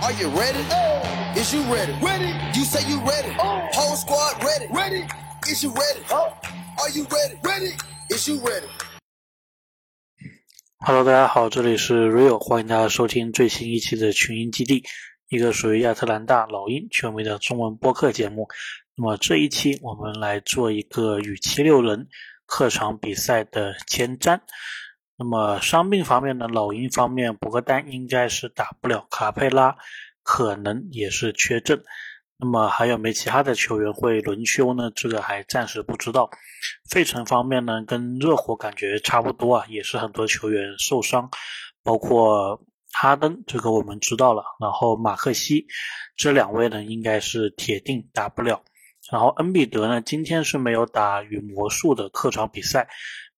Are you ready? Oh. Is you ready? Ready. You say you ready. Whole squad ready. Ready. Is you ready? Oh. Are you ready? Ready. Is you ready? Hello，大家好，这里是 Rio，欢迎大家收听最新一期的群英基地，一个属于亚特兰大老鹰权威的中文播客节目。那么这一期我们来做一个与七六人客场比赛的前瞻。那么伤病方面呢，老鹰方面博格丹应该是打不了，卡佩拉可能也是缺阵。那么还有没其他的球员会轮休呢？这个还暂时不知道。费城方面呢，跟热火感觉差不多啊，也是很多球员受伤，包括哈登，这个我们知道了。然后马克西这两位呢，应该是铁定打不了。然后恩比德呢，今天是没有打与魔术的客场比赛。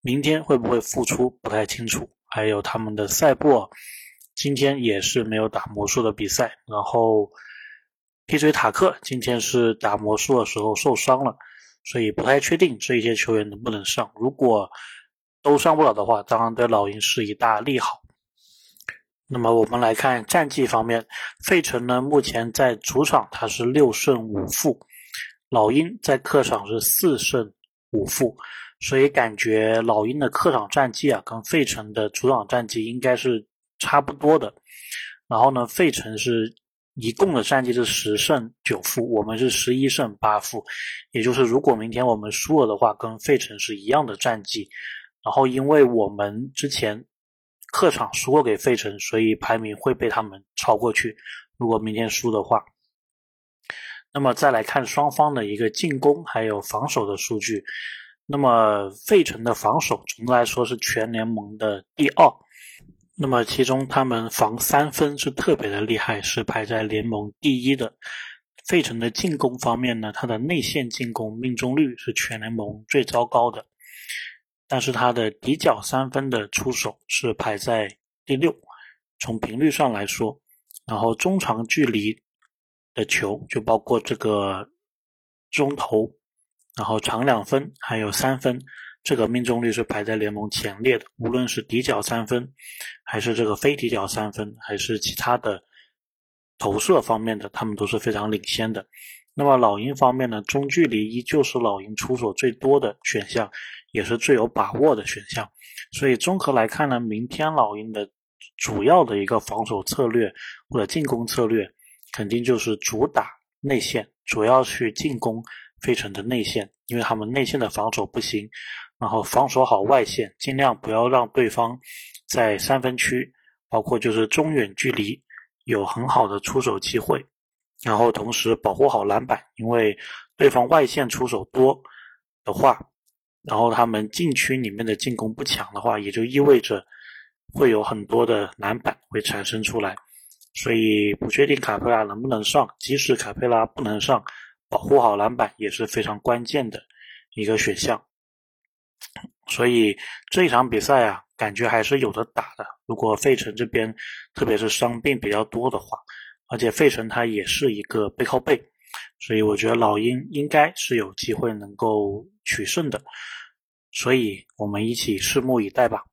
明天会不会复出不太清楚，还有他们的赛博今天也是没有打魔术的比赛，然后皮嘴塔克今天是打魔术的时候受伤了，所以不太确定这些球员能不能上。如果都上不了的话，当然对老鹰是一大利好。那么我们来看战绩方面，费城呢目前在主场它是六胜五负，老鹰在客场是四胜五负。所以感觉老鹰的客场战绩啊，跟费城的主场战绩应该是差不多的。然后呢，费城是一共的战绩是十胜九负，我们是十一胜八负。也就是如果明天我们输了的话，跟费城是一样的战绩。然后因为我们之前客场输过给费城，所以排名会被他们超过去。如果明天输的话，那么再来看双方的一个进攻还有防守的数据。那么费城的防守总的来说是全联盟的第二，那么其中他们防三分是特别的厉害，是排在联盟第一的。费城的进攻方面呢，它的内线进攻命中率是全联盟最糟糕的，但是它的底角三分的出手是排在第六，从频率上来说，然后中长距离的球就包括这个中投。然后长两分还有三分，这个命中率是排在联盟前列的。无论是底角三分，还是这个非底角三分，还是其他的投射方面的，他们都是非常领先的。那么老鹰方面呢，中距离依旧是老鹰出手最多的选项，也是最有把握的选项。所以综合来看呢，明天老鹰的主要的一个防守策略或者进攻策略，肯定就是主打内线，主要去进攻。费城的内线，因为他们内线的防守不行，然后防守好外线，尽量不要让对方在三分区，包括就是中远距离有很好的出手机会，然后同时保护好篮板，因为对方外线出手多的话，然后他们禁区里面的进攻不强的话，也就意味着会有很多的篮板会产生出来，所以不确定卡佩拉能不能上，即使卡佩拉不能上。保护好篮板也是非常关键的一个选项，所以这一场比赛啊，感觉还是有的打的。如果费城这边特别是伤病比较多的话，而且费城它也是一个背靠背，所以我觉得老鹰应该是有机会能够取胜的。所以我们一起拭目以待吧。